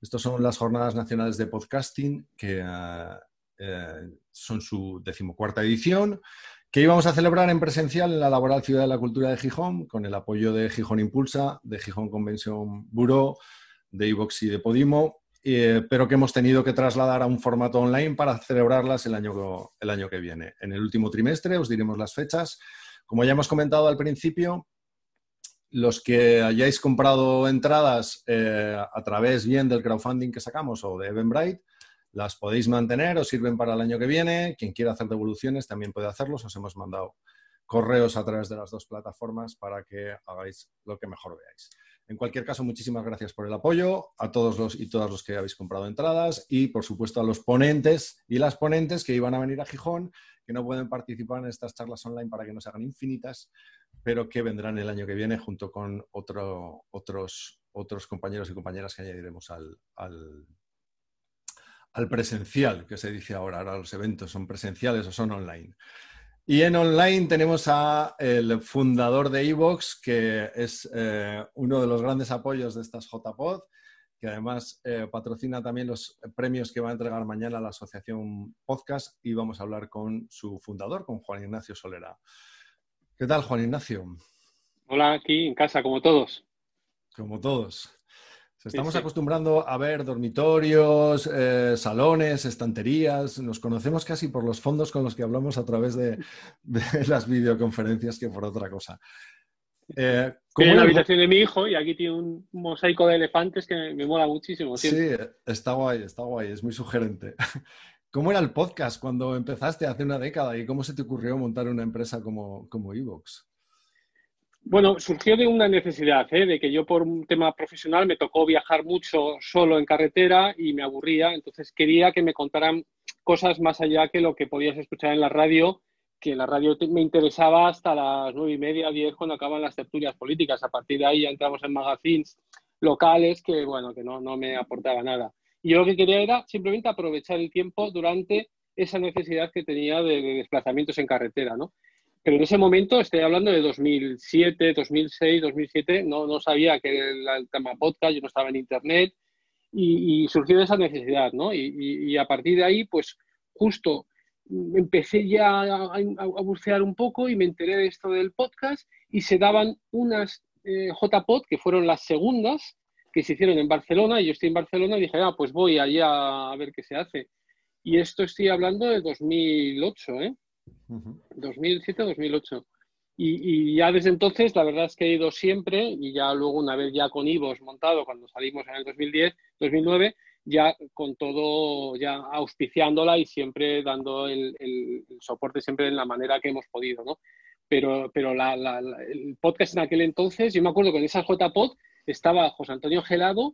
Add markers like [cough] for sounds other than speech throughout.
Estas son las Jornadas Nacionales de Podcasting, que eh, son su decimocuarta edición, que íbamos a celebrar en presencial en la Laboral Ciudad de la Cultura de Gijón, con el apoyo de Gijón Impulsa, de Gijón Convention Bureau, de iVox y de Podimo, eh, pero que hemos tenido que trasladar a un formato online para celebrarlas el año, el año que viene. En el último trimestre os diremos las fechas. Como ya hemos comentado al principio, los que hayáis comprado entradas eh, a través bien del crowdfunding que sacamos o de Eventbrite, las podéis mantener, os sirven para el año que viene. Quien quiera hacer devoluciones también puede hacerlos. Os hemos mandado correos a través de las dos plataformas para que hagáis lo que mejor veáis. En cualquier caso, muchísimas gracias por el apoyo a todos los y todas los que habéis comprado entradas y, por supuesto, a los ponentes y las ponentes que iban a venir a Gijón, que no pueden participar en estas charlas online para que no se hagan infinitas, pero que vendrán el año que viene junto con otros, otros compañeros y compañeras que añadiremos al, al presencial, que se dice ahora. Ahora los eventos son presenciales o son online. Y en online tenemos a el fundador de Evox, que es eh, uno de los grandes apoyos de estas JPod, que además eh, patrocina también los premios que va a entregar mañana la Asociación Podcast y vamos a hablar con su fundador, con Juan Ignacio Solera. ¿Qué tal, Juan Ignacio? Hola, aquí en casa, como todos. Como todos estamos acostumbrando a ver dormitorios, eh, salones, estanterías. Nos conocemos casi por los fondos con los que hablamos a través de, [laughs] las videoconferencias que por otra cosa. Eh, en la habitación de mi hijo y aquí tiene un mosaico de elefantes que me, mola muchísimo. Sí, está guay, está guay, es muy sugerente. [laughs] ¿Cómo era el podcast cuando empezaste hace una década y cómo se te ocurrió montar una empresa como, como Evox? Bueno, surgió de una necesidad, ¿eh? de que yo por un tema profesional me tocó viajar mucho solo en carretera y me aburría, entonces quería que me contaran cosas más allá que lo que podías escuchar en la radio, que la radio me interesaba hasta las nueve y media, diez, cuando acaban las tertulias políticas. A partir de ahí ya entramos en magazines locales que, bueno, que no, no me aportaba nada. Y yo lo que quería era simplemente aprovechar el tiempo durante esa necesidad que tenía de, de desplazamientos en carretera, ¿no? Pero en ese momento, estoy hablando de 2007, 2006, 2007, no, no sabía que era el tema podcast, yo no estaba en Internet y, surgió esa necesidad, ¿no? Y, a partir de ahí, pues justo empecé ya a, a, bucear un poco y me enteré de esto del podcast y se daban unas eh, JPod que fueron las segundas que se hicieron en Barcelona y yo estoy en Barcelona y dije, ah, pues voy allá a ver qué se hace. Y esto estoy hablando de 2008, ¿eh? 2007-2008. Y, ya desde entonces, la verdad es que he ido siempre, y ya luego una vez ya con Ivos montado, cuando salimos en el 2010, 2009, ya con todo, ya auspiciándola y siempre dando el, soporte siempre en la manera que hemos podido, ¿no? Pero, pero el podcast en aquel entonces, yo me acuerdo que en esa JPod estaba José Antonio Gelado,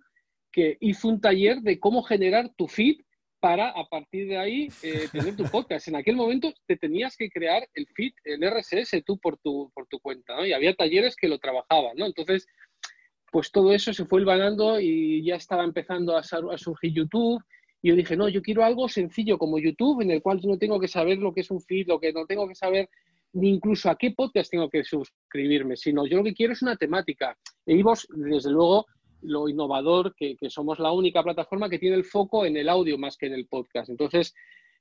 que hizo un taller de cómo generar tu feed para a partir de ahí eh, [laughs] tener tu podcast. En aquel momento te tenías que crear el feed, el RSS tú por tu, por tu cuenta, ¿no? Y había talleres que lo trabajaban, ¿no? Entonces, pues todo eso se fue hilvanando y ya estaba empezando a, surgir YouTube. Y yo dije, no, yo quiero algo sencillo como YouTube, en el cual yo no tengo que saber lo que es un feed, lo que no tengo que saber ni incluso a qué podcast tengo que suscribirme, sino yo lo que quiero es una temática. E desde luego, lo innovador que, somos la única plataforma que tiene el foco en el audio más que en el podcast. Entonces,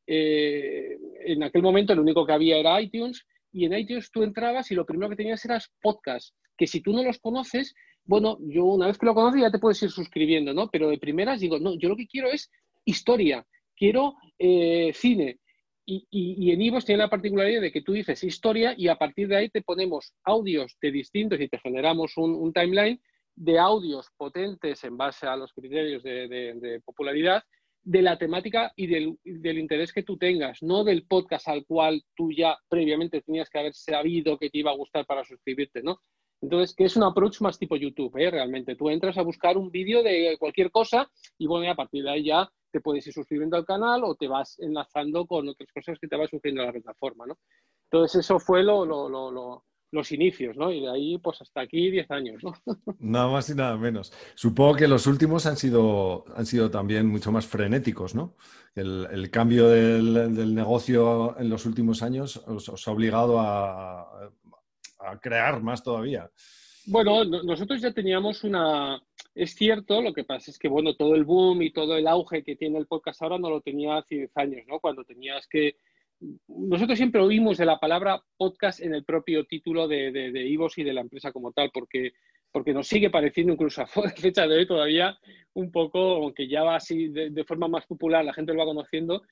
eh, en aquel momento lo único que había era iTunes y en iTunes tú entrabas y lo primero que tenías eras podcast, que si tú no los conoces, bueno, yo una vez que lo conoces ya te puedes ir suscribiendo, ¿no? Pero de primeras digo, no, yo lo que quiero es historia, quiero eh, cine. Y, en Ivos tiene la particularidad de que tú dices historia y a partir de ahí te ponemos audios de distintos y te generamos un timeline de audios potentes en base a los criterios de, popularidad de la temática y del, interés que tú tengas, no del podcast al cual tú ya previamente tenías que haber sabido que te iba a gustar para suscribirte, ¿no? Entonces, que es un approach más tipo YouTube, ¿eh? Realmente. Tú entras a buscar un vídeo de cualquier cosa y bueno, a partir de ahí ya te puedes ir suscribiendo al canal o te vas enlazando con otras cosas que te vas sufriendo a la plataforma, ¿no? Entonces, eso fue lo, lo los inicios, ¿no? Y de ahí, pues hasta aquí 10 años, ¿no? [laughs] Nada más y nada menos. Supongo que los últimos han sido, han sido también mucho más frenéticos, ¿no? El, cambio del, negocio en los últimos años os, ha obligado a, crear más todavía. Bueno, nosotros ya teníamos una, es cierto, lo que pasa es que, bueno, todo el boom y todo el auge que tiene el podcast ahora no lo tenía hace 10 años, ¿no? Cuando tenías que... Nosotros siempre oímos de la palabra podcast en el propio título de, de, Ivos y de la empresa como tal, porque, porque nos sigue pareciendo incluso a [laughs] fecha de hoy todavía un poco, aunque ya va así de, forma más popular, la gente lo va conociendo,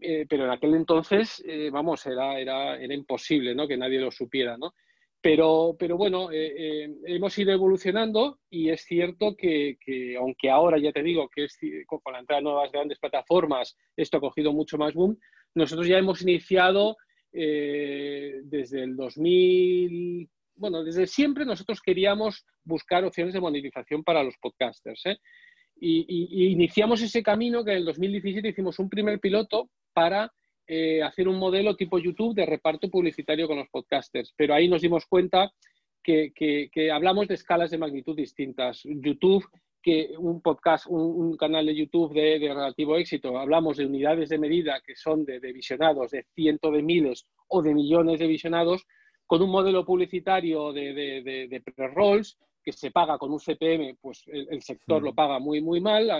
eh, pero en aquel entonces, eh, vamos, era, era, era imposible, ¿no? Que nadie lo supiera, ¿no? Pero, pero bueno, eh, hemos ido evolucionando y es cierto que, aunque ahora ya te digo que es, con la entrada de nuevas grandes plataformas esto ha cogido mucho más boom, nosotros ya hemos iniciado eh, desde el 2000, bueno, desde siempre nosotros queríamos buscar opciones de monetización para los podcasters. y, iniciamos ese camino que en el 2017 hicimos un primer piloto para eh, hacer un modelo tipo YouTube de reparto publicitario con los podcasters, pero ahí nos dimos cuenta que, hablamos de escalas de magnitud distintas. YouTube, que un podcast, un, canal de YouTube de, relativo éxito, hablamos de unidades de medida que son de, visionados, de cientos de miles o de millones de visionados, con un modelo publicitario de, de pre-rolls que se paga con un CPM, pues el, sector lo paga muy, muy mal.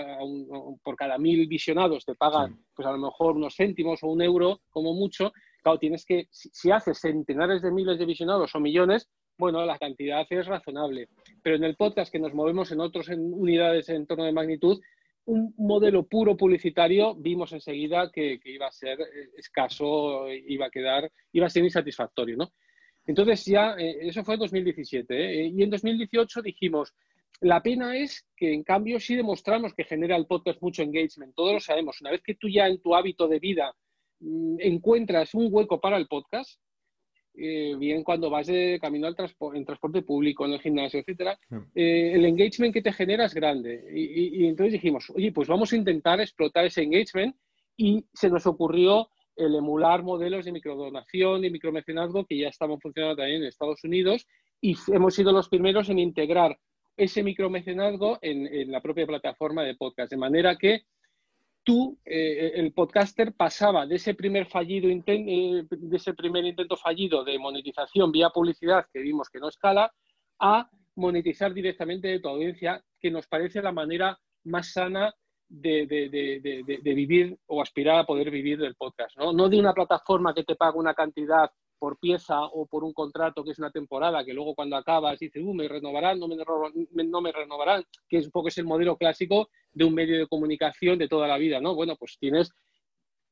por cada mil visionados te pagan, pues a lo mejor unos céntimos o un euro, como mucho. Claro, tienes que, si, haces centenares de miles de visionados o millones, bueno, la cantidad es razonable. Pero en el podcast que nos movemos en otras unidades en torno de magnitud, un modelo puro publicitario vimos enseguida que, iba a ser eh, escaso, iba a quedar, iba a ser insatisfactorio, ¿no? Entonces ya, eh, eso fue en 2017. ¿eh? Y en 2018 dijimos, la pena es que en cambio sí demostramos que genera el podcast mucho engagement. Todos lo sabemos. Una vez que tú ya en tu hábito de vida mm, encuentras un hueco para el podcast, eh, bien cuando vas de camino al en transporte público, en el gimnasio, etcétera, el engagement que te genera es grande. y, entonces dijimos, oye, pues vamos a intentar explotar ese engagement y se nos ocurrió el emular modelos de microdonación y micromecenazgo que ya estaban funcionando también en Estados Unidos y hemos sido los primeros en integrar ese micromecenazgo en, la propia plataforma de podcast, de manera que tú, eh, el podcaster, pasaba de ese primer fallido eh, de ese primer intento fallido de monetización vía publicidad que vimos que no escala, a monetizar directamente de tu audiencia, que nos parece la manera más sana de, vivir o aspirar a poder vivir del podcast, ¿no? No de una plataforma que te paga una cantidad por pieza o por un contrato que es una temporada, que luego cuando acabas dices, uh, me renovarán, no me, no me renovarán, que es un poco es el modelo clásico de un medio de comunicación de toda la vida, ¿no? Bueno, pues tienes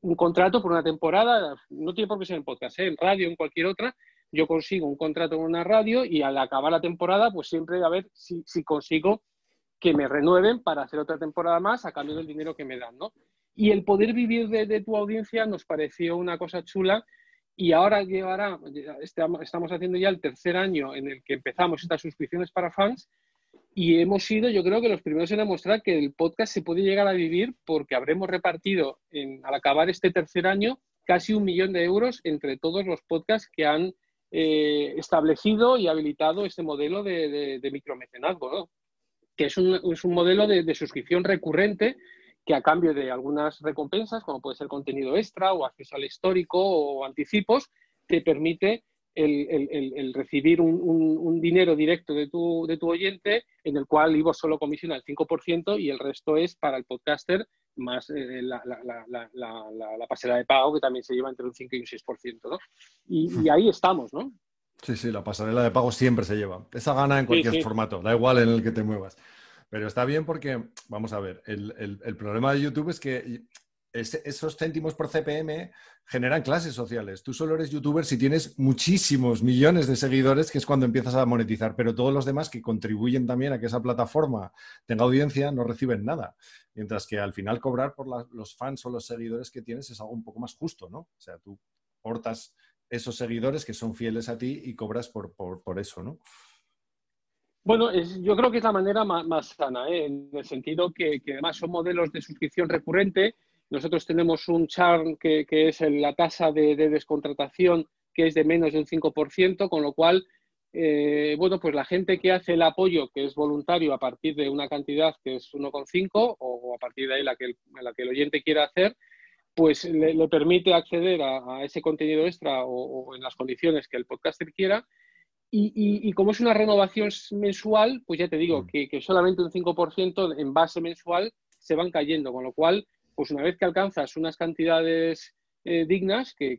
un contrato por una temporada, no tiene por qué ser en podcast, ¿eh? en radio, en cualquier otra, yo consigo un contrato en una radio y al acabar la temporada, pues siempre a ver si, si consigo que me renueven para hacer otra temporada más a cambio del dinero que me dan, ¿no? Y el poder vivir de, tu audiencia nos pareció una cosa chula y ahora llevará, estamos haciendo ya el tercer año en el que empezamos estas suscripciones para fans y hemos sido, yo creo que los primeros en demostrar que el podcast se puede llegar a vivir porque habremos repartido al acabar este tercer año casi un millón de euros entre todos los podcasts que han eh, establecido y habilitado este modelo de, micromecenazgo, que es un, es un modelo de, suscripción recurrente que a cambio de algunas recompensas, como puede ser contenido extra o acceso al histórico o anticipos, te permite el, recibir un, dinero directo de tu, de tu oyente, en el cual Ivo solo comisiona el 5% y el resto es para el podcaster más eh, la, la, pasera de pago, que también se lleva entre un 5 y un 6%. ¿no? Y, y ahí estamos, ¿no? Sí, sí, la pasarela de pago siempre se lleva. Esa gana en cualquier formato, da igual en el que te muevas. Pero está bien porque, vamos a ver, el, problema de YouTube es que esos céntimos por CPM generan clases sociales. Tú solo eres youtuber si tienes muchísimos millones de seguidores, que es cuando empiezas a monetizar, pero todos los demás que contribuyen también a que esa plataforma tenga audiencia no reciben nada. Mientras que al final cobrar por los fans o los seguidores que tienes es algo un poco más justo, ¿no? O sea, tú portas esos seguidores que son fieles a ti y cobras por, eso, ¿no? Bueno, yo creo que es la manera más, sana, ¿eh? en el sentido que, además son modelos de suscripción recurrente. Nosotros tenemos un churn que, es la tasa de, descontratación que es de menos del 5%, con lo cual, eh, bueno, pues la gente que hace el apoyo, que es voluntario a partir de una cantidad que es 1,5 o a partir de ahí la que, la que el oyente quiera hacer, pues le, permite acceder a, ese contenido extra o, en las condiciones que el podcaster quiera Y, como es una renovación mensual, pues ya te digo mm. que, solamente un 5% en base mensual se van cayendo, con lo cual, pues una vez que alcanzas unas cantidades eh, dignas, que,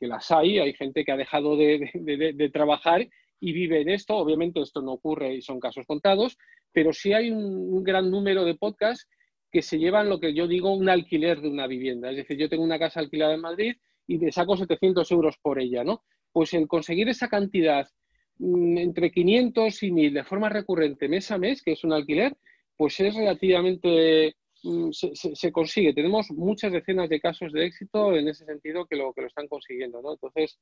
las hay, hay gente que ha dejado de, trabajar y vive en esto, obviamente esto no ocurre y son casos contados, pero sí hay un, gran número de podcasts que se llevan lo que yo digo un alquiler de una vivienda. Es decir, yo tengo una casa alquilada en Madrid y me saco 700 euros por ella, ¿no? Pues el conseguir esa cantidad entre 500 y 1000 de forma recurrente mes a mes, que es un alquiler, pues es relativamente, mm, se, consigue. Tenemos muchas decenas de casos de éxito en ese sentido que lo, que lo están consiguiendo, ¿no? Entonces,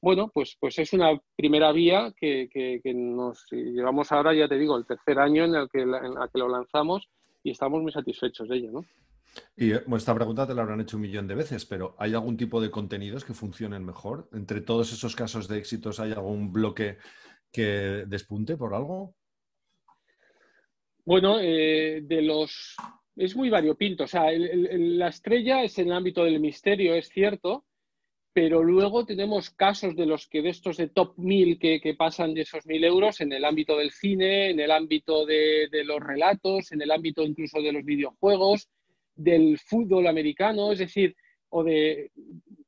bueno, pues, pues es una primera vía que, nos llevamos ahora, ya te digo, el tercer año en el que, en el que lo lanzamos y estamos muy satisfechos de ello, ¿no? Y eh, esta pregunta te la habrán hecho un millón de veces, pero ¿hay algún tipo de contenidos que funcionen mejor? ¿Entre todos esos casos de éxitos hay algún bloque que despunte por algo? Bueno, eh, de los... Es muy variopinto. O sea, la estrella es en el ámbito del misterio, es cierto, pero luego tenemos casos de los que de estos de top 1000 que, que pasan de esos 1000 euros en el ámbito del cine, en el ámbito de, de los relatos, en el ámbito incluso de los videojuegos del fútbol americano, es decir, o de...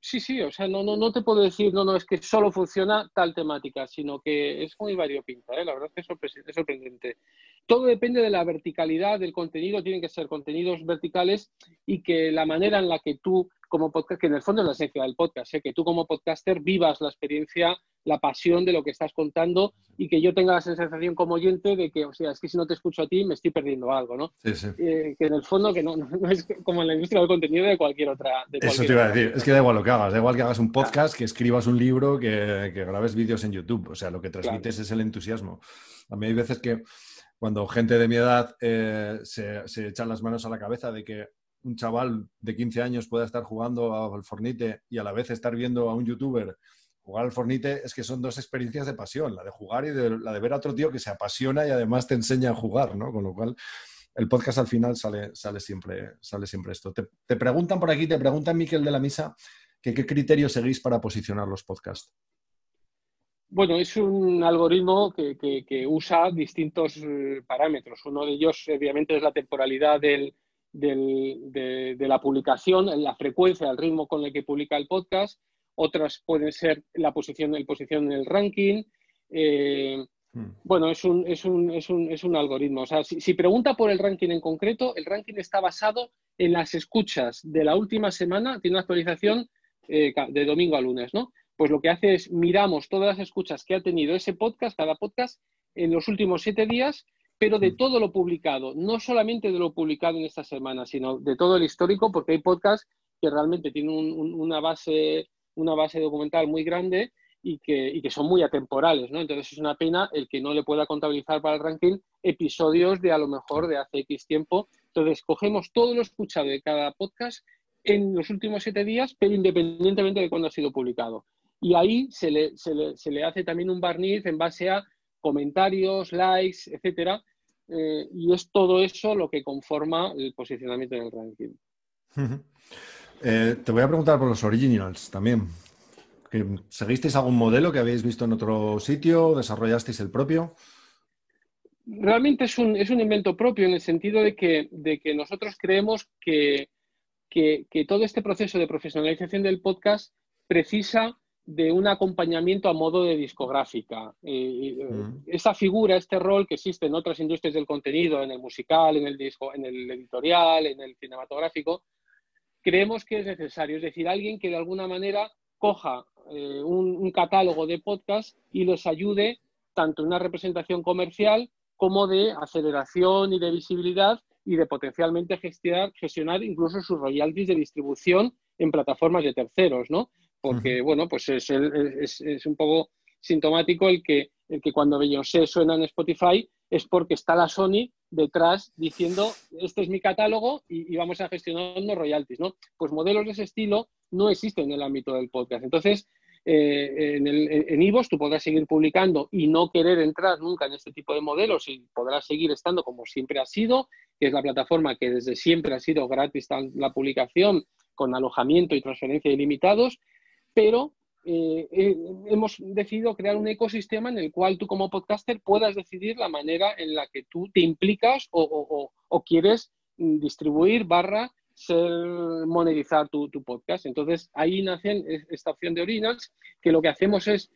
Sí, sí, o sea, no, no, no te puedo decir, no, no, es que solo funciona tal temática, sino que es muy variopinta, ¿eh? la verdad es que es sorprendente. Todo depende de la verticalidad del contenido, tienen que ser contenidos verticales y que la manera en la que tú como podcast, que en el fondo es la esencia del podcast, ¿eh? que tú como podcaster vivas la experiencia, la pasión de lo que estás contando y que yo tenga la sensación como oyente de que, o sea, es que si no te escucho a ti me estoy perdiendo algo, ¿no? Sí, sí. Eh, que en el fondo que no, es como en la industria del contenido de cualquier otra. Eso te iba a decir, es que da igual lo que hagas, da igual que hagas un podcast, que escribas un libro, que, grabes vídeos en YouTube, o sea, lo que transmites es el entusiasmo. A mí hay veces que cuando gente de mi edad eh, se, se echan las manos a la cabeza de que un chaval de 15 años pueda estar jugando al Fornite y a la vez estar viendo a un youtuber jugar al Fornite, es que son dos experiencias de pasión, la de jugar y la de ver a otro tío que se apasiona y además te enseña a jugar, ¿no? Con lo cual, el podcast al final sale, sale, siempre, sale siempre esto. Te, preguntan por aquí, te preguntan Miquel de la Misa, que qué criterio seguís para posicionar los podcasts. Bueno, es un algoritmo que, usa distintos eh, parámetros. Uno de ellos, obviamente, es la temporalidad de, la publicación, la frecuencia, el ritmo con el que publica el podcast. Otras pueden ser la posición, el posición en el ranking. Eh, hmm. Bueno, es un, es, un, es, un, es un, algoritmo. O sea, si, pregunta por el ranking en concreto, el ranking está basado en las escuchas de la última semana, tiene una actualización eh, de domingo a lunes, ¿no? Pues lo que hace es miramos todas las escuchas que ha tenido ese podcast, cada podcast, en los últimos siete días pero de mm. todo lo publicado, no solamente de lo publicado en esta semana, sino de todo el histórico, porque hay podcasts que realmente tienen una, base, una base documental muy grande y que, que, son muy atemporales, ¿no? Entonces es una pena el que no le pueda contabilizar para el ranking episodios de a lo mejor de hace X tiempo. Entonces cogemos todo lo escuchado de cada podcast en los últimos siete días, pero independientemente de cuándo ha sido publicado. Y ahí se le, se le, se le hace también un barniz en base a comentarios, likes, etcétera. Eh, y es todo eso lo que conforma el posicionamiento en el ranking. Eh, te voy a preguntar por los originals también. ¿Seguisteis algún modelo que habéis visto en otro sitio? ¿Desarrollasteis el propio? Realmente es un, es un invento propio en el sentido de que, de que nosotros creemos que, que, que todo este proceso de profesionalización del podcast precisa de un acompañamiento a modo de discográfica. Eh, mm. Esa figura, este rol que existe en otras industrias del contenido, en el musical, en el disco, en el editorial, en el cinematográfico, creemos que es necesario. Es decir, alguien que de alguna manera coja eh, un, catálogo de podcasts y los ayude tanto en una representación comercial como de aceleración y de visibilidad y de potencialmente gestionar, gestionar incluso sus royalties de distribución en plataformas de terceros, ¿no? porque, bueno, pues es, es, un poco sintomático el que, el que cuando Beyoncé suena en Spotify es porque está la Sony detrás diciendo, este es mi catálogo y, vamos a gestionar los royalties, ¿no? Pues modelos de ese estilo no existen en el ámbito del podcast. Entonces, eh, en Ivos tú podrás seguir publicando y no querer entrar nunca en este tipo de modelos y podrás seguir estando como siempre ha sido, que es la plataforma que desde siempre ha sido gratis la publicación con alojamiento y transferencia ilimitados, pero eh, eh, hemos decidido crear un ecosistema en el cual tú como podcaster puedas decidir la manera en la que tú te implicas o, quieres distribuir barra ser, monetizar tu, podcast. Entonces ahí nace esta opción de Originals, que lo que hacemos es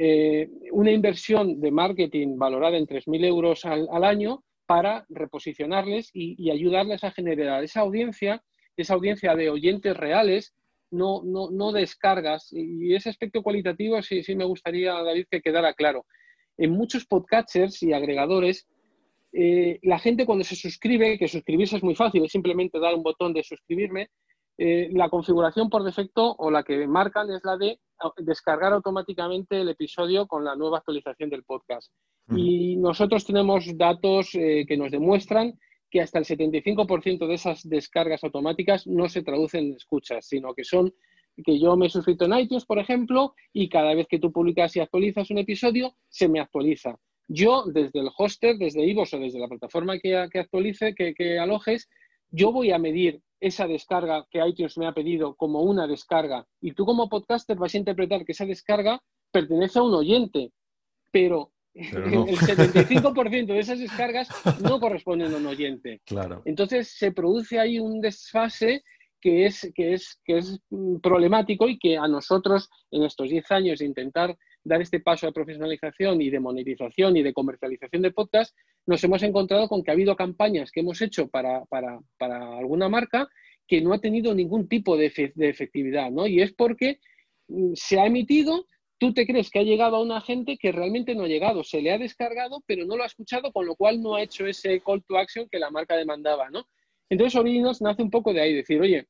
eh, una inversión de marketing valorada en 3.000 euros al, año para reposicionarles y, ayudarles a generar esa audiencia, esa audiencia de oyentes reales no, no, no descargas. Y ese aspecto cualitativo sí, sí me gustaría, David, que quedara claro. En muchos podcatchers y agregadores, eh, la gente cuando se suscribe, que suscribirse es muy fácil, es simplemente dar un botón de suscribirme, eh, la configuración por defecto o la que marcan es la de descargar automáticamente el episodio con la nueva actualización del podcast. Y nosotros tenemos datos eh, que nos demuestran que hasta el 75% de esas descargas automáticas no se traducen en escuchas, sino que son que yo me he suscrito en iTunes, por ejemplo, y cada vez que tú publicas y actualizas un episodio, se me actualiza. Yo, desde el hoster, desde iVoox o desde la plataforma que, actualice, que, alojes, yo voy a medir esa descarga que iTunes me ha pedido como una descarga. Y tú como podcaster vas a interpretar que esa descarga pertenece a un oyente. Pero [laughs] el 75% de esas descargas no corresponden a un oyente. Claro. Entonces se produce ahí un desfase que es, que, es, que es mm, problemático y que a nosotros en estos 10 años de intentar dar este paso de profesionalización y de monetización y de comercialización de podcast, nos hemos encontrado con que ha habido campañas que hemos hecho para, para, para alguna marca que no ha tenido ningún tipo de, de efectividad, ¿no? Y es porque mm, se ha emitido, tú te crees que ha llegado a una gente que realmente no ha llegado, se le ha descargado, pero no lo ha escuchado, con lo cual no ha hecho ese call to action que la marca demandaba, ¿no? Entonces Originals nace un poco de ahí, decir, oye,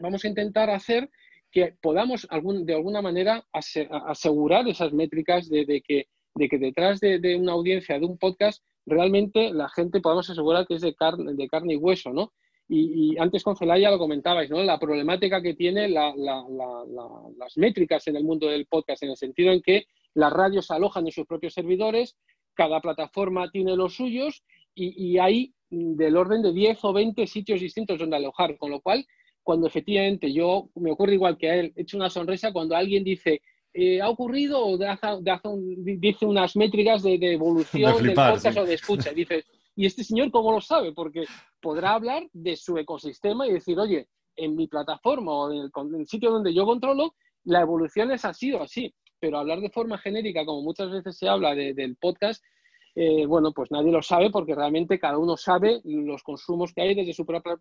vamos a intentar hacer que podamos de alguna manera asegurar esas métricas de, que, de detrás de, una audiencia, de un podcast, realmente la gente podamos asegurar que es de carne, de carne y hueso, ¿no? Y, antes con Celaya lo comentabais, ¿no? La problemática que tiene las métricas en el mundo del podcast, en el sentido en que las radios alojan en sus propios servidores, cada plataforma tiene los suyos y, hay del orden de 10 o 20 sitios distintos donde alojar, con lo cual, cuando efectivamente yo, me ocurre igual que a él, he hecho una sonrisa cuando alguien dice, eh, ha ocurrido o dice unas métricas de, evolución del podcast o de escucha. Y dices, ¿y este señor cómo lo sabe? Porque podrá hablar de su ecosistema y decir, oye, en mi plataforma o en el, sitio donde yo controlo, la evolución es así o así. Pero hablar de forma genérica, como muchas veces se habla del podcast, eh, bueno, pues nadie lo sabe porque realmente cada uno sabe los consumos que hay desde su propia,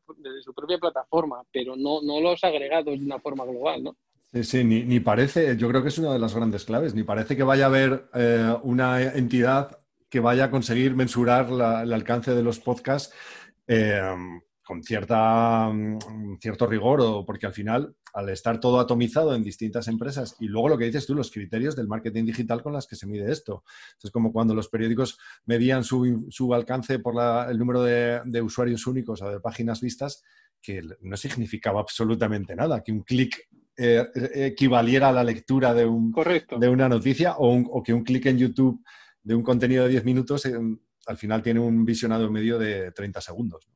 plataforma, pero no, no los agregados de una forma global, ¿no? Sí, sí, ni, parece, yo creo que es una de las grandes claves, ni parece que vaya a haber eh, una entidad que vaya a conseguir mensurar el alcance de los podcasts eh, con cierta, mm, cierto rigor, o porque al final, al estar todo atomizado en distintas empresas, y luego lo que dices tú, los criterios del marketing digital con las que se mide esto. Es como cuando los periódicos medían su, alcance por el número de, usuarios únicos o de páginas vistas, que no significaba absolutamente nada, que un clic eh, equivaliera a la lectura de, un, de una noticia o, o que un clic en YouTube de un contenido de 10 minutos eh, al final tiene un visionado medio de 30 segundos.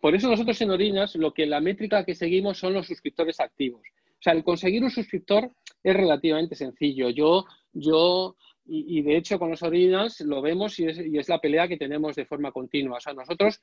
por eso nosotros en Orinas lo que la métrica que seguimos son los suscriptores activos. O sea, el conseguir un suscriptor es relativamente sencillo. Yo, yo y, de hecho con los Orinas lo vemos y es, y es, la pelea que tenemos de forma continua. O sea, nosotros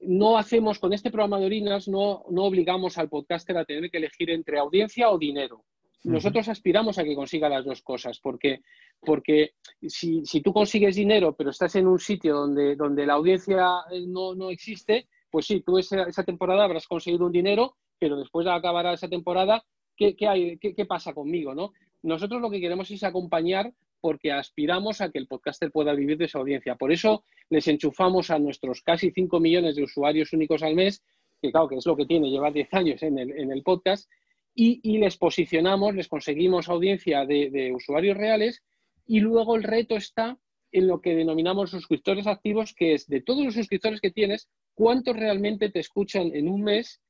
no hacemos con este programa de Orinas, no, no obligamos al podcaster a tener que elegir entre audiencia o dinero. Nosotros aspiramos a que consiga las dos cosas, porque, porque si, tú consigues dinero, pero estás en un sitio donde, donde la audiencia eh, no, existe, pues sí, tú esa, temporada habrás conseguido un dinero, pero después de acabar esa temporada, ¿qué, qué, pasa conmigo? ¿no? Nosotros lo que queremos es acompañar porque aspiramos a que el podcaster pueda vivir de esa audiencia. Por eso les enchufamos a nuestros casi 5 millones de usuarios únicos al mes, que claro que es lo que tiene, lleva 10 años en el, en el podcast, y, les posicionamos, les conseguimos audiencia de, usuarios reales y luego el reto está en lo que denominamos suscriptores activos, que es de todos los suscriptores que tienes, cuántos realmente te escuchan en un mes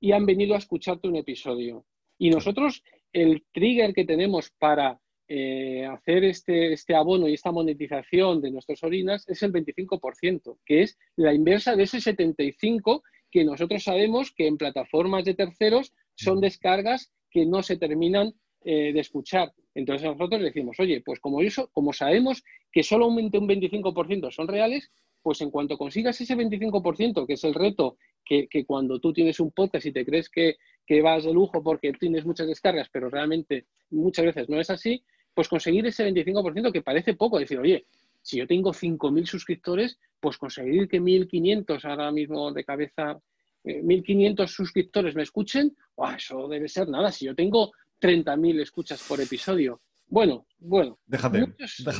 y han venido a escucharte un episodio. Y nosotros, el trigger que tenemos para eh, hacer este, este abono y esta monetización de nuestras orinas es el 25%, que es la inversa de ese 75% que nosotros sabemos que en plataformas de terceros son descargas que no se terminan eh, de escuchar. Entonces nosotros decimos, oye, pues como eso, como sabemos que solamente un 25% son reales, pues en cuanto consigas ese 25%, que es el reto, que, cuando tú tienes un podcast y te crees que, que, vas de lujo porque tienes muchas descargas, pero realmente muchas veces no es así, pues conseguir ese 25% que parece poco, decir, oye, si yo tengo 5.000 suscriptores, pues conseguir que 1.500 ahora mismo de cabeza, 1.500 eh, suscriptores me escuchen, eso debe ser nada. Si yo tengo 30.000 escuchas por episodio, bueno, bueno. Déjate,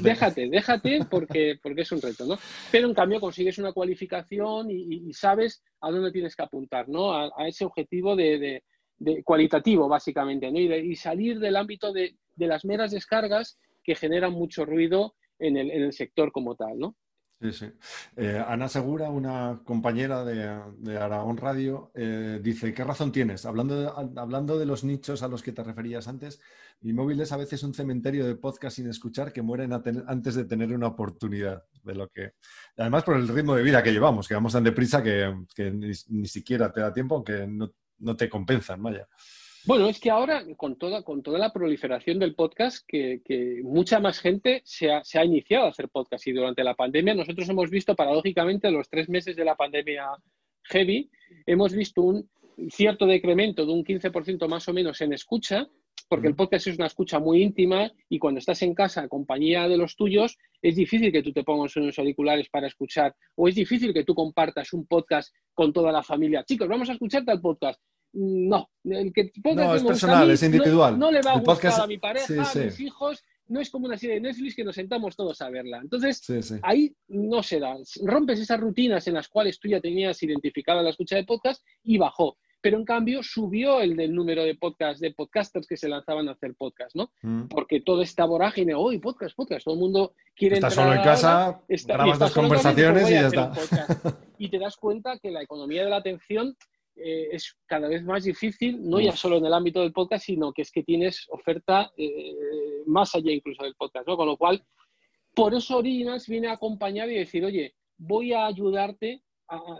déjate. déjate. porque, porque es un reto, ¿no? Pero en cambio consigues una cualificación y, sabes a dónde tienes que apuntar, ¿no? A, ese objetivo de, cualitativo, básicamente, ¿no? Y, salir del ámbito de, las meras descargas que generan mucho ruido en el, en el sector como tal, ¿no? Sí, sí. Eh, Ana Segura, una compañera de, Aragón Radio, eh, dice, ¿qué razón tienes? Hablando de, hablando de los nichos a los que te referías antes, mi móvil es a veces un cementerio de podcast sin escuchar que mueren antes de tener una oportunidad de lo que... Además, por el ritmo de vida que llevamos, que vamos tan deprisa que, ni, siquiera te da tiempo, aunque no, no te compensan, vaya. Bueno, es que ahora, con toda, con toda la proliferación del podcast, que, mucha más gente se ha, se ha, iniciado a hacer podcast. Y durante la pandemia, nosotros hemos visto, paradójicamente, los tres meses de la pandemia heavy, hemos visto un cierto decremento de un 15% más o menos en escucha, porque el podcast es una escucha muy íntima y cuando estás en casa en compañía de los tuyos, es difícil que tú te pongas unos auriculares para escuchar o es difícil que tú compartas un podcast con toda la familia. Chicos, vamos a escuchar tal podcast. No, el que no, es personal, es individual. No, le va a gustar a mi pareja, a mis hijos. No es como una serie de Netflix que nos sentamos todos a verla. Entonces, ahí no se da. Rompes esas rutinas en las cuales tú ya tenías identificada la escucha de podcast y bajó. Pero en cambio subió el del número de podcast, de podcasters que se lanzaban a hacer podcast, ¿no? Mm. Porque toda esta vorágine, hoy podcast, podcast, todo el mundo quiere Estás solo en casa, grabas dos conversaciones y ya está. Y te das cuenta que la economía de la atención eh, es cada vez más difícil, no ya solo en el ámbito del podcast, sino que es que tienes oferta eh, más allá incluso del podcast, ¿no? Con lo cual, por eso Originals viene a acompañar y decir, oye, voy a ayudarte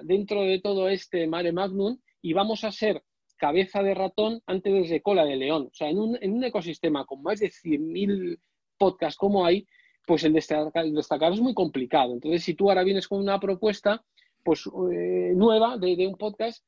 dentro de todo este mare magnum y vamos a ser cabeza de ratón antes de cola de león. O sea, en un, en un ecosistema con más de 100.000 podcasts como hay, pues el destacar, el destacar, es muy complicado. Entonces, si tú ahora vienes con una propuesta pues eh, nueva de, de, un podcast,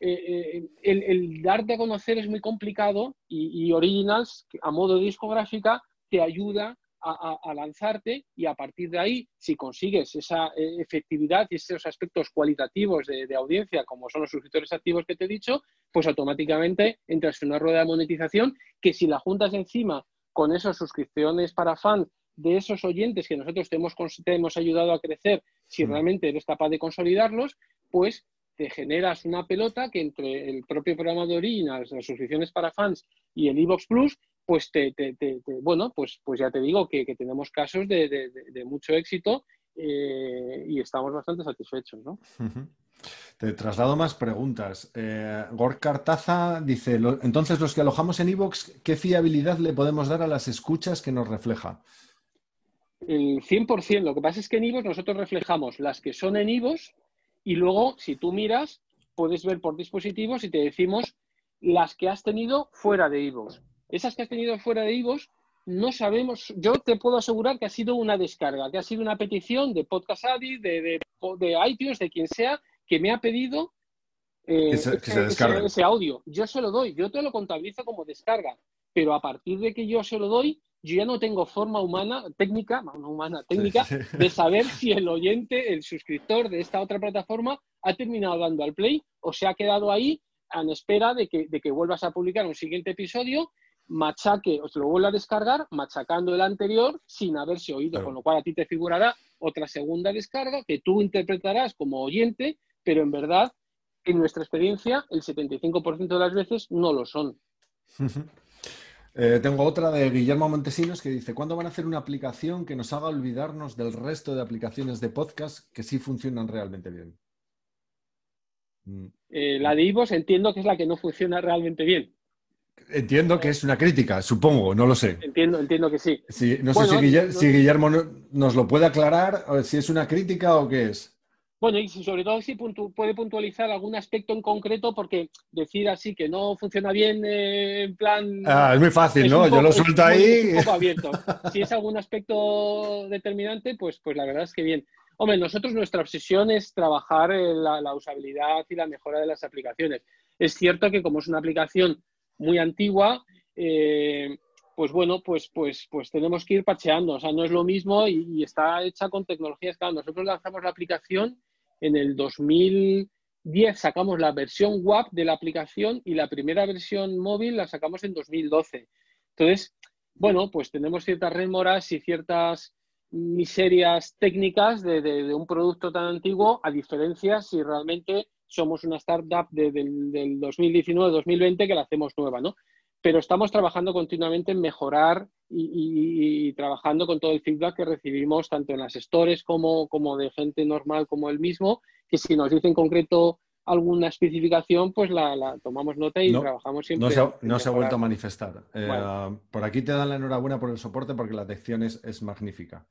eh, eh, el, darte a conocer es muy complicado y, Originals, a modo discográfica, te ayuda a, lanzarte y a partir de ahí, si consigues esa eh, efectividad y esos aspectos cualitativos de, audiencia, como son los suscriptores activos que te he dicho, pues automáticamente entras en una rueda de monetización que si la juntas encima con esas suscripciones para fans de esos oyentes que nosotros te hemos, te hemos ayudado a crecer, si mm. realmente eres capaz de consolidarlos, pues te generas una pelota que entre el propio programa de Originals, las suscripciones para fans y el Evox Plus, pues te, te, te, bueno, pues, pues ya te digo que, tenemos casos de, mucho éxito eh, y estamos bastante satisfechos, ¿no? Te traslado más preguntas. Eh, Cartaza dice, entonces los que alojamos en Evox, ¿qué fiabilidad le podemos dar a las escuchas que nos refleja? El 100%. Lo que pasa es que en Evox nosotros reflejamos las que son en Evox y luego, si tú miras, puedes ver por dispositivos y te decimos las que has tenido fuera de IVOS. Esas que has tenido fuera de IVOS, no sabemos, yo te puedo asegurar que ha sido una descarga, que ha sido una petición de Podcast Addict, de, de, iTunes, de quien sea, que me ha pedido eh, ese, audio. Yo se lo doy, yo te lo contabilizo como descarga, pero a partir de que yo se lo doy, yo ya no tengo forma humana, técnica, no humana, técnica, [laughs] de saber si el oyente, el suscriptor de esta otra plataforma ha terminado dando al play o se ha quedado ahí en espera de que, de que vuelvas a publicar un siguiente episodio, machaque o se lo vuelva a descargar, machacando el anterior sin haberse oído, con lo cual a ti te figurará otra segunda descarga que tú interpretarás como oyente, pero en verdad, en nuestra experiencia, el 75% de las veces no lo son. [laughs] Eh, tengo otra de Guillermo Montesinos que dice, ¿cuándo van a hacer una aplicación que nos haga olvidarnos del resto de aplicaciones de podcast que sí funcionan realmente bien? Mm. Eh, la de Ivos entiendo que es la que no funciona realmente bien. Entiendo que es una crítica, supongo, no lo sé. Entiendo, entiendo que sí. no sé si, Guillermo, nos lo puede aclarar, si es una crítica o qué es. Bueno, y sobre todo si puede puntualizar algún aspecto en concreto, porque decir así que no funciona bien eh, en plan... Ah, es muy fácil, ¿no? Yo lo suelto ahí. un poco abierto. Si es algún aspecto determinante, pues, pues la verdad es que bien. Hombre, nosotros nuestra obsesión es trabajar en la, usabilidad y la mejora de las aplicaciones. Es cierto que como es una aplicación muy antigua, eh, pues bueno, pues, pues, pues tenemos que ir pacheando. O sea, no es lo mismo y, y está hecha con tecnologías. Claro, nosotros lanzamos la aplicación en el 2010 sacamos la versión web de la aplicación y la primera versión móvil la sacamos en 2012. Entonces, bueno, pues tenemos ciertas remoras y ciertas miserias técnicas de, un producto tan antiguo, a diferencia si realmente somos una startup del, del 2019-2020 que la hacemos nueva, ¿no? pero estamos trabajando continuamente en mejorar y, trabajando con todo el feedback que recibimos tanto en las stores como, como de gente normal como el mismo, que si nos dice en concreto alguna especificación, pues la, tomamos nota y trabajamos siempre. No se, ha, vuelto a manifestar. Eh, por aquí te dan la enhorabuena por el soporte porque la atención es, magnífica.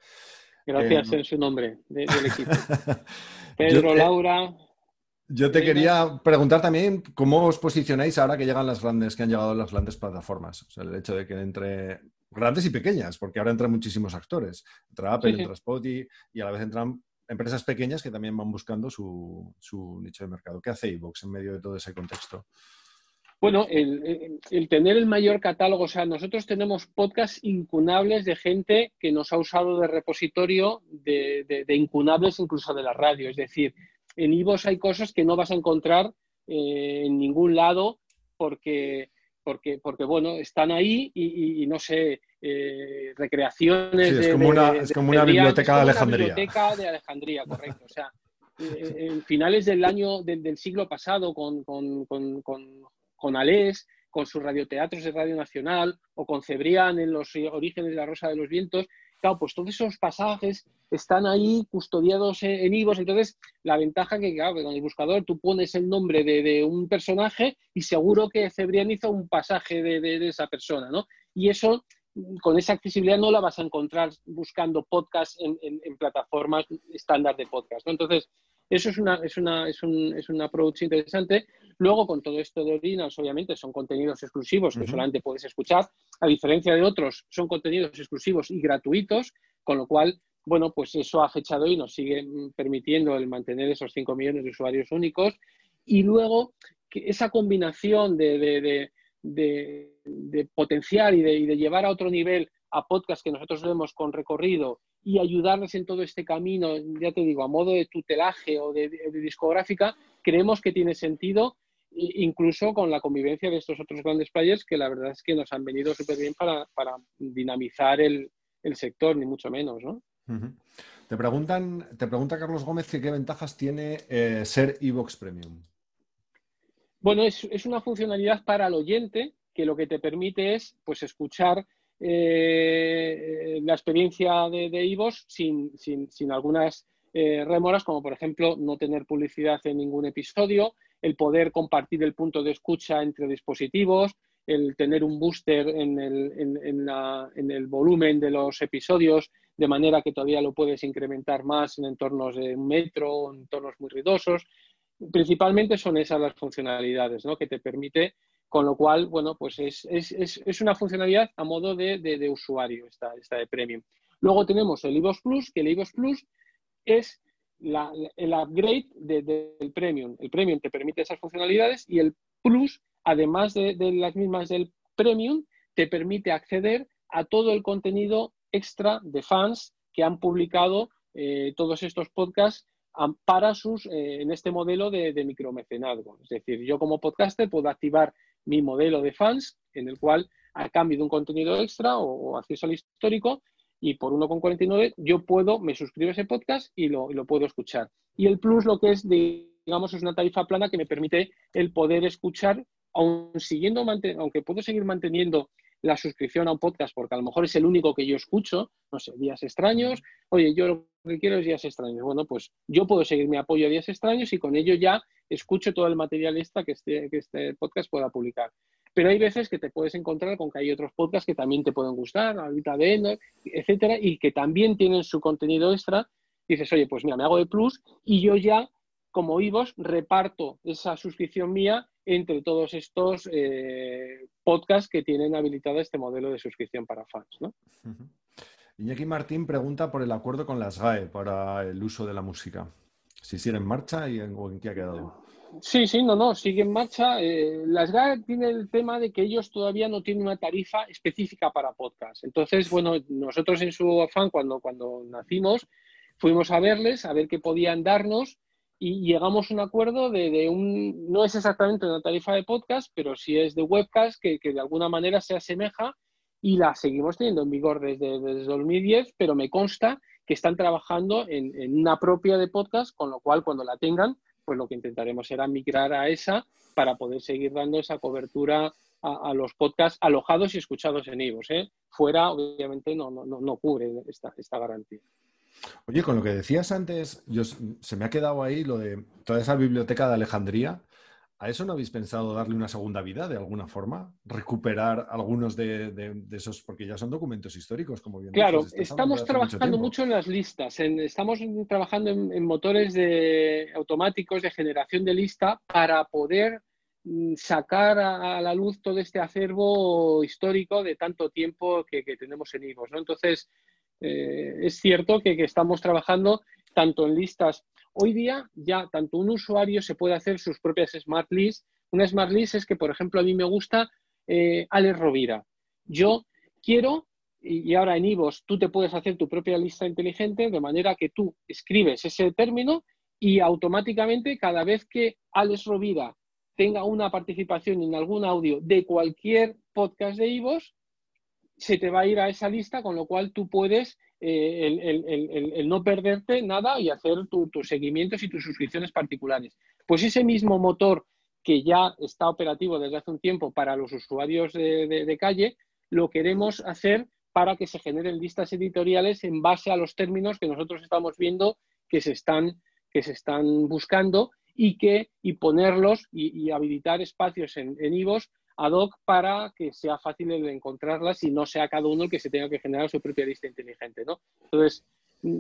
Gracias eh, en su nombre del equipo. [laughs] Pedro, Laura. Yo te quería preguntar también cómo os posicionáis ahora que llegan las grandes, que han llegado las grandes plataformas. O sea, el hecho de que entre grandes y pequeñas, porque ahora entran muchísimos actores. Entra Apple, entra Spotify y a la vez entran empresas pequeñas que también van buscando su, nicho de mercado. ¿Qué hace iVoox en medio de todo ese contexto? Bueno, el, tener el mayor catálogo, o sea, nosotros tenemos podcasts incunables de gente que nos ha usado de repositorio de, de incunables incluso de la radio. Es decir, en Ivos hay cosas que no vas a encontrar eh, en ningún lado porque, porque, porque, bueno, están ahí y, no sé, eh, recreaciones. es como, una, es como una biblioteca de Alejandría. Una biblioteca de Alejandría, correcto. O sea, eh, en finales del año del, siglo pasado con, con, con, con, Alés, con sus radioteatros de Radio Nacional o con Cebrián en los orígenes de la Rosa de los Vientos, Claro, pues todos esos pasajes están ahí custodiados en IVOS. Entonces, la ventaja que, claro, que con el buscador tú pones el nombre de, un personaje y seguro que Cebrián hizo un pasaje de, esa persona, ¿no? Y eso, con esa accesibilidad, no la vas a encontrar buscando podcast en, plataformas estándar de podcast. Entonces, eso es, una, es, una, es, un, es un approach interesante. Luego, con todo esto de Originals, obviamente son contenidos exclusivos que solamente puedes escuchar. A diferencia de otros, son contenidos exclusivos y gratuitos, con lo cual, bueno, pues eso ha fechado y nos sigue permitiendo el mantener esos 5 millones de usuarios únicos. Y luego, que esa combinación de, de, de, de potenciar y de, llevar a otro nivel a podcasts que nosotros vemos con recorrido y ayudarles en todo este camino, ya te digo, a modo de tutelaje o de, discográfica, creemos que tiene sentido, incluso con la convivencia de estos otros grandes players que la verdad es que nos han venido súper bien para, dinamizar el, sector, ni mucho menos, ¿no? Te preguntan, te pregunta Carlos Gómez que qué ventajas tiene eh, ser Evox Premium. Bueno, es, es, una funcionalidad para el oyente que lo que te permite es pues escuchar eh, la experiencia de, de sin, sin, algunas eh, remoras, como por ejemplo no tener publicidad en ningún episodio, el poder compartir el punto de escucha entre dispositivos, el tener un booster en el, en, el, volumen de los episodios, de manera que todavía lo puedes incrementar más en entornos de un metro, en entornos muy ruidosos. Principalmente son esas las funcionalidades ¿no? que te permite con lo cual, bueno, pues es, una funcionalidad a modo de, usuario, esta, esta, de Premium. Luego tenemos el iVoox Plus, que el iVoox Plus es el upgrade del Premium. El Premium te permite esas funcionalidades y el Plus, además de, las mismas del Premium, te permite acceder a todo el contenido extra de fans que han publicado eh, todos estos podcasts para sus, eh, en este modelo de, de micromecenazgo. Es decir, yo como podcaster puedo activar mi modelo de fans, en el cual a cambio de un contenido extra o, acceso al histórico, y por 1,49 yo puedo, me suscribo a ese podcast y lo, puedo escuchar. Y el plus lo que es, digamos, es una tarifa plana que me permite el poder escuchar, aun siguiendo, aunque puedo seguir manteniendo la suscripción a un podcast, porque a lo mejor es el único que yo escucho, no sé, días extraños, oye, yo lo que quiero es días extraños. Bueno, pues yo puedo seguir mi apoyo a días extraños y con ello ya escucho todo el material extra que este, que este podcast pueda publicar. Pero hay veces que te puedes encontrar con que hay otros podcasts que también te pueden gustar, ahorita de etcétera, y que también tienen su contenido extra dices, oye, pues mira, me hago de plus y yo ya, como IVOS, reparto esa suscripción mía entre todos estos eh, podcasts que tienen habilitado este modelo de suscripción para fans. ¿no? Iñaki Martín pregunta por el acuerdo con las GAE para el uso de la música. Si sigue en marcha y o en qué ha quedado. Sí, sí, no, no, sigue en marcha. Eh, las GAE tienen el tema de que ellos todavía no tienen una tarifa específica para podcast. Entonces, bueno, nosotros en su afán, cuando, cuando nacimos, fuimos a verles, a ver qué podían darnos y llegamos a un acuerdo de, un, no es exactamente una tarifa de podcast, pero sí es de webcast que, de alguna manera se asemeja y la seguimos teniendo en vigor desde, desde 2010, pero me consta que están trabajando en, una propia de podcast, con lo cual cuando la tengan, pues lo que intentaremos será migrar a esa para poder seguir dando esa cobertura a, los podcasts alojados y escuchados en IVOS. ¿eh? Fuera, obviamente, no, no, no cubre esta, esta garantía. Oye, con lo que decías antes, yo, se me ha quedado ahí lo de toda esa biblioteca de Alejandría. ¿A eso no habéis pensado darle una segunda vida de alguna forma? ¿Recuperar algunos de, esos? Porque ya son documentos históricos, como bien Claro, estamos trabajando mucho, en las listas. estamos trabajando en, motores de, automáticos de generación de lista para poder mm, sacar a, la luz todo este acervo histórico de tanto tiempo que, tenemos en IVOS. ¿no? Entonces, eh, es cierto que, estamos trabajando tanto en listas. Hoy día ya tanto un usuario se puede hacer sus propias Smart Lists. Una Smart List es que, por ejemplo, a mí me gusta eh, Alex Rovira. Yo quiero, y ahora en Ivos tú te puedes hacer tu propia lista inteligente de manera que tú escribes ese término y automáticamente cada vez que Alex Rovira tenga una participación en algún audio de cualquier podcast de Ivos, se te va a ir a esa lista, con lo cual tú puedes eh, el, no perderte nada y hacer tus seguimientos y tus suscripciones particulares. Pues ese mismo motor que ya está operativo desde hace un tiempo para los usuarios de, calle, lo queremos hacer para que se generen listas editoriales en base a los términos que nosotros estamos viendo que se están, que se están buscando y que y ponerlos y, habilitar espacios en, en IVOS ad hoc para que sea fácil el encontrarlas y no sea cada uno el que se tenga que generar su propia lista inteligente. ¿no? Entonces,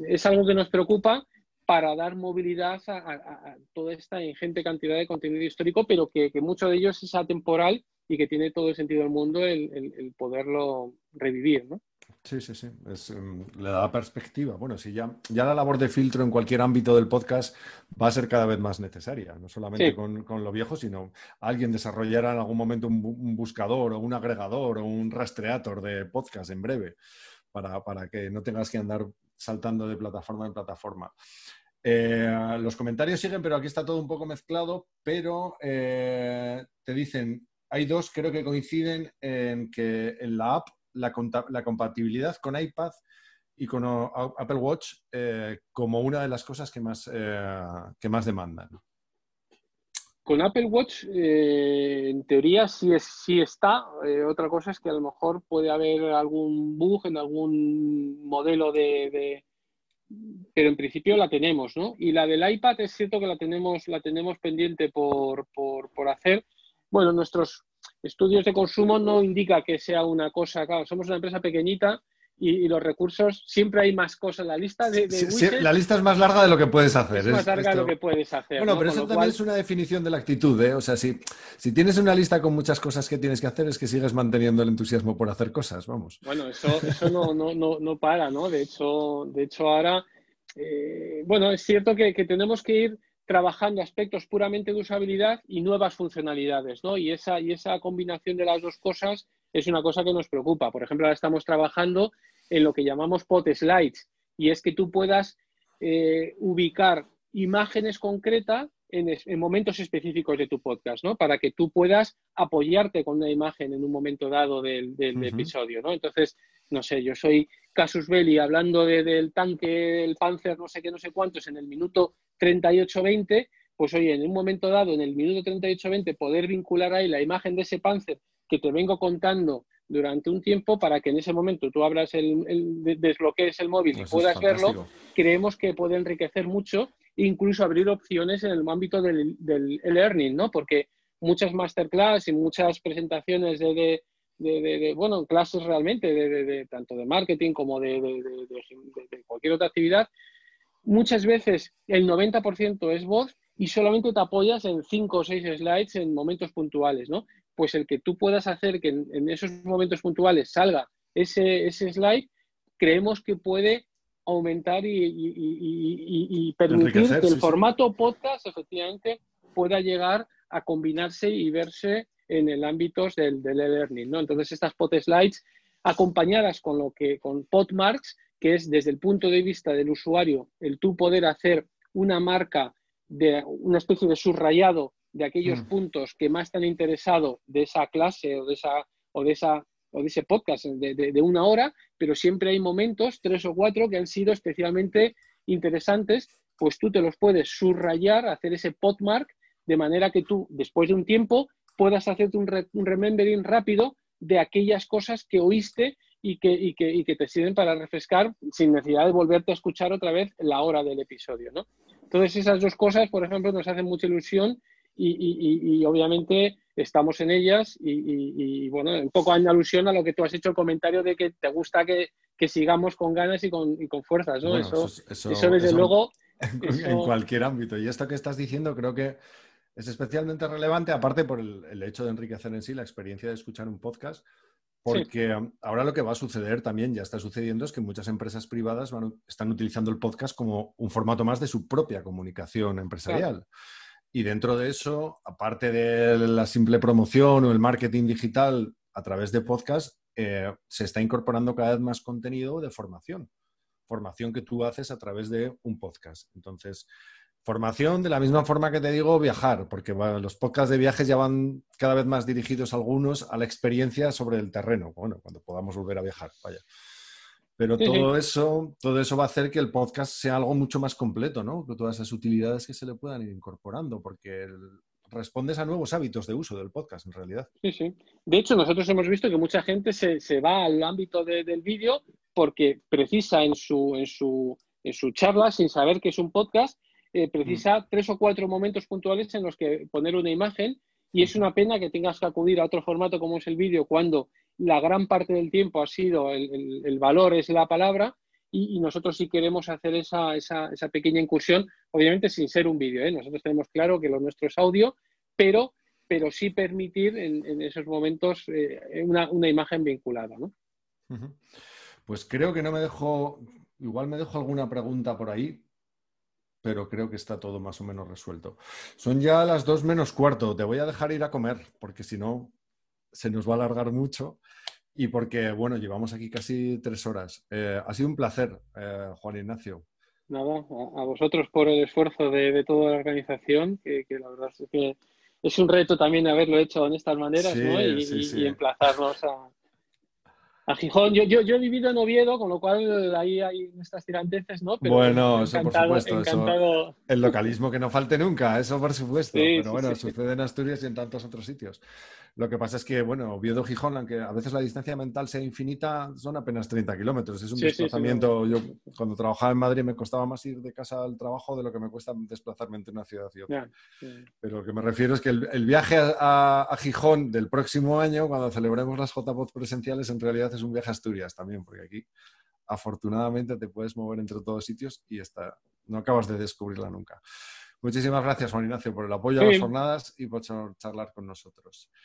es algo que nos preocupa para dar movilidad a, toda esta ingente cantidad de contenido histórico, pero que, mucho de ello es atemporal y que tiene todo el sentido del mundo el, el poderlo revivir. ¿no? Sí, sí, sí. Em, le da perspectiva. Bueno, si ya, ya la labor de filtro en cualquier ámbito del podcast va a ser cada vez más necesaria, no solamente con, lo viejo, sino alguien desarrollará en algún momento un, buscador o un agregador o un rastreator de podcast en breve para, que no tengas que andar saltando de plataforma en plataforma. Eh, los comentarios siguen, pero aquí está todo un poco mezclado, pero eh, te dicen, hay dos, creo que coinciden en que en la app la, la compatibilidad con iPad y con Apple Watch eh, como una de las cosas que más, eh, que más demandan. Con Apple Watch, eh, en teoría, sí, es, sí está. otra cosa es que a lo mejor puede haber algún bug en algún modelo de, Pero en principio la tenemos, ¿no? Y la del iPad es cierto que la tenemos, la tenemos pendiente por, por, por hacer. Bueno, nuestros estudios de consumo no indica que sea una cosa, claro, somos una empresa pequeñita y, los recursos, siempre hay más cosas. en La lista de, la lista es más larga de lo que puedes hacer. Es más larga de lo que puedes hacer. Bueno, pero eso también es una definición de la actitud, ¿eh? O sea, si, si tienes una lista con muchas cosas que tienes que hacer, es que sigues manteniendo el entusiasmo por hacer cosas, vamos. Bueno, eso, eso no, no, no, no para, ¿no? De hecho, de hecho ahora, eh, bueno, es cierto que, que tenemos que ir trabajando aspectos puramente de usabilidad y nuevas funcionalidades, ¿no? Y esa, y esa combinación de las dos cosas es una cosa que nos preocupa. Por ejemplo, ahora estamos trabajando en lo que llamamos pot slides, y es que tú puedas eh, ubicar imágenes concretas en, momentos específicos de tu podcast, ¿no? Para que tú puedas apoyarte con una imagen en un momento dado del, episodio, ¿no? Entonces, no sé, yo soy Casus Belli hablando del tanque, del Panzer, no sé qué, no sé cuántos, en el minuto 38-20, pues oye, en un momento dado, en el minuto 38-20, poder vincular ahí la imagen de ese Panzer que te vengo contando durante un tiempo para que en ese momento tú abras el, desbloquees el móvil y puedas verlo, creemos que puede enriquecer mucho incluso abrir opciones en el ámbito del, del learning, ¿no? Porque muchas masterclass y muchas presentaciones de, de, bueno, clases realmente, de, tanto de marketing como de, cualquier otra actividad, muchas veces el 90% es voz y solamente te apoyas en 5 o 6 slides en momentos puntuales, ¿no? Pues el que tú puedas hacer que en, esos momentos puntuales salga ese, ese slide, creemos que puede aumentar y, permitir que el formato podcast efectivamente pueda llegar a combinarse y verse en el ámbito del, del e-learning. ¿no? Entonces, estas pod slides acompañadas con lo que con podmarks, que es desde el punto de vista del usuario, el tú poder hacer una marca de una especie de subrayado de aquellos mm. puntos que más te han interesado de esa clase o de esa o de esa o de ese podcast de, de, una hora, pero siempre hay momentos, tres o cuatro, que han sido especialmente interesantes, pues tú te los puedes subrayar, hacer ese podmark, de manera que tú, después de un tiempo, puedas hacerte un, un remembering rápido de aquellas cosas que oíste y que, y, que, y que, te sirven para refrescar sin necesidad de volverte a escuchar otra vez la hora del episodio. ¿no? Entonces, esas dos cosas, por ejemplo, nos hacen mucha ilusión y, y obviamente estamos en ellas y, bueno, un poco alusión a lo que tú has hecho el comentario de que te gusta que, que sigamos con ganas y con, y con fuerzas. ¿no? eso, eso, desde luego... En cualquier ámbito. Y esto que estás diciendo creo que es especialmente relevante, aparte por el, hecho de enriquecer en sí la experiencia de escuchar un podcast, porque ahora lo que va a suceder también, ya está sucediendo, es que muchas empresas privadas van, están utilizando el podcast como un formato más de su propia comunicación empresarial. Y dentro de eso, aparte de la simple promoción o el marketing digital a través de podcast, eh, se está incorporando cada vez más contenido de formación. Formación que tú haces a través de un podcast. Entonces, Formación de la misma forma que te digo viajar, porque los podcasts de viajes ya van cada vez más dirigidos algunos a la experiencia sobre el terreno, bueno, cuando podamos volver a viajar, vaya. Pero todo eso, todo eso va a hacer que el podcast sea algo mucho más completo, ¿no? Con todas esas utilidades que se le puedan ir incorporando, porque respondes a nuevos hábitos de uso del podcast, en realidad. Sí, sí. De hecho, nosotros hemos visto que mucha gente se, va al ámbito del vídeo porque precisa en su, en, su, en su charla, sin saber que es un podcast, eh, precisa mm. tres o cuatro momentos puntuales en los que poner una imagen y es una pena que tengas que acudir a otro formato como es el vídeo cuando la gran parte del tiempo ha sido el, valor es la palabra y, nosotros sí queremos hacer esa, esa, esa pequeña incursión, obviamente sin ser un vídeo. ¿eh? Nosotros tenemos claro que lo nuestro es audio, pero, pero sí permitir en, esos momentos eh, una, una, imagen vinculada. ¿no? Pues creo que no me dejo, igual me dejo alguna pregunta por ahí, pero creo que está todo más o menos resuelto. Son ya las dos menos cuarto. Te voy a dejar ir a comer, porque si no, se nos va a alargar mucho. Y porque, bueno, llevamos aquí casi tres horas. Eh, ha sido un placer, eh, Juan Ignacio. Nada, a, vosotros por el esfuerzo de, toda la organización, que, la verdad es que es un reto también haberlo hecho en estas maneras, ¿no? y emplazarnos a, a Gijón. Yo, yo, yo, he vivido en Oviedo, con lo cual ahí hay estas tiranteces, ¿no? bueno, eso por supuesto. el localismo que no falte nunca, eso por supuesto. pero bueno, sucede en Asturias y en tantos otros sitios. Lo que pasa es que, bueno, Oviedo-Gijón, aunque a veces la distancia mental sea infinita, son apenas 30 kilómetros. Es un desplazamiento. Yo, cuando trabajaba en Madrid, me costaba más ir de casa al trabajo de lo que me cuesta desplazarme entre una ciudad y otra. Pero lo que me refiero es que el, viaje a, Gijón del próximo año, cuando celebremos las JPOD presenciales, en realidad es un viaje a Asturias también, porque aquí afortunadamente te puedes mover entre todos sitios y está, no acabas de descubrirla nunca. Muchísimas gracias, Juan Ignacio, por el apoyo a las jornadas y por charlar con nosotros.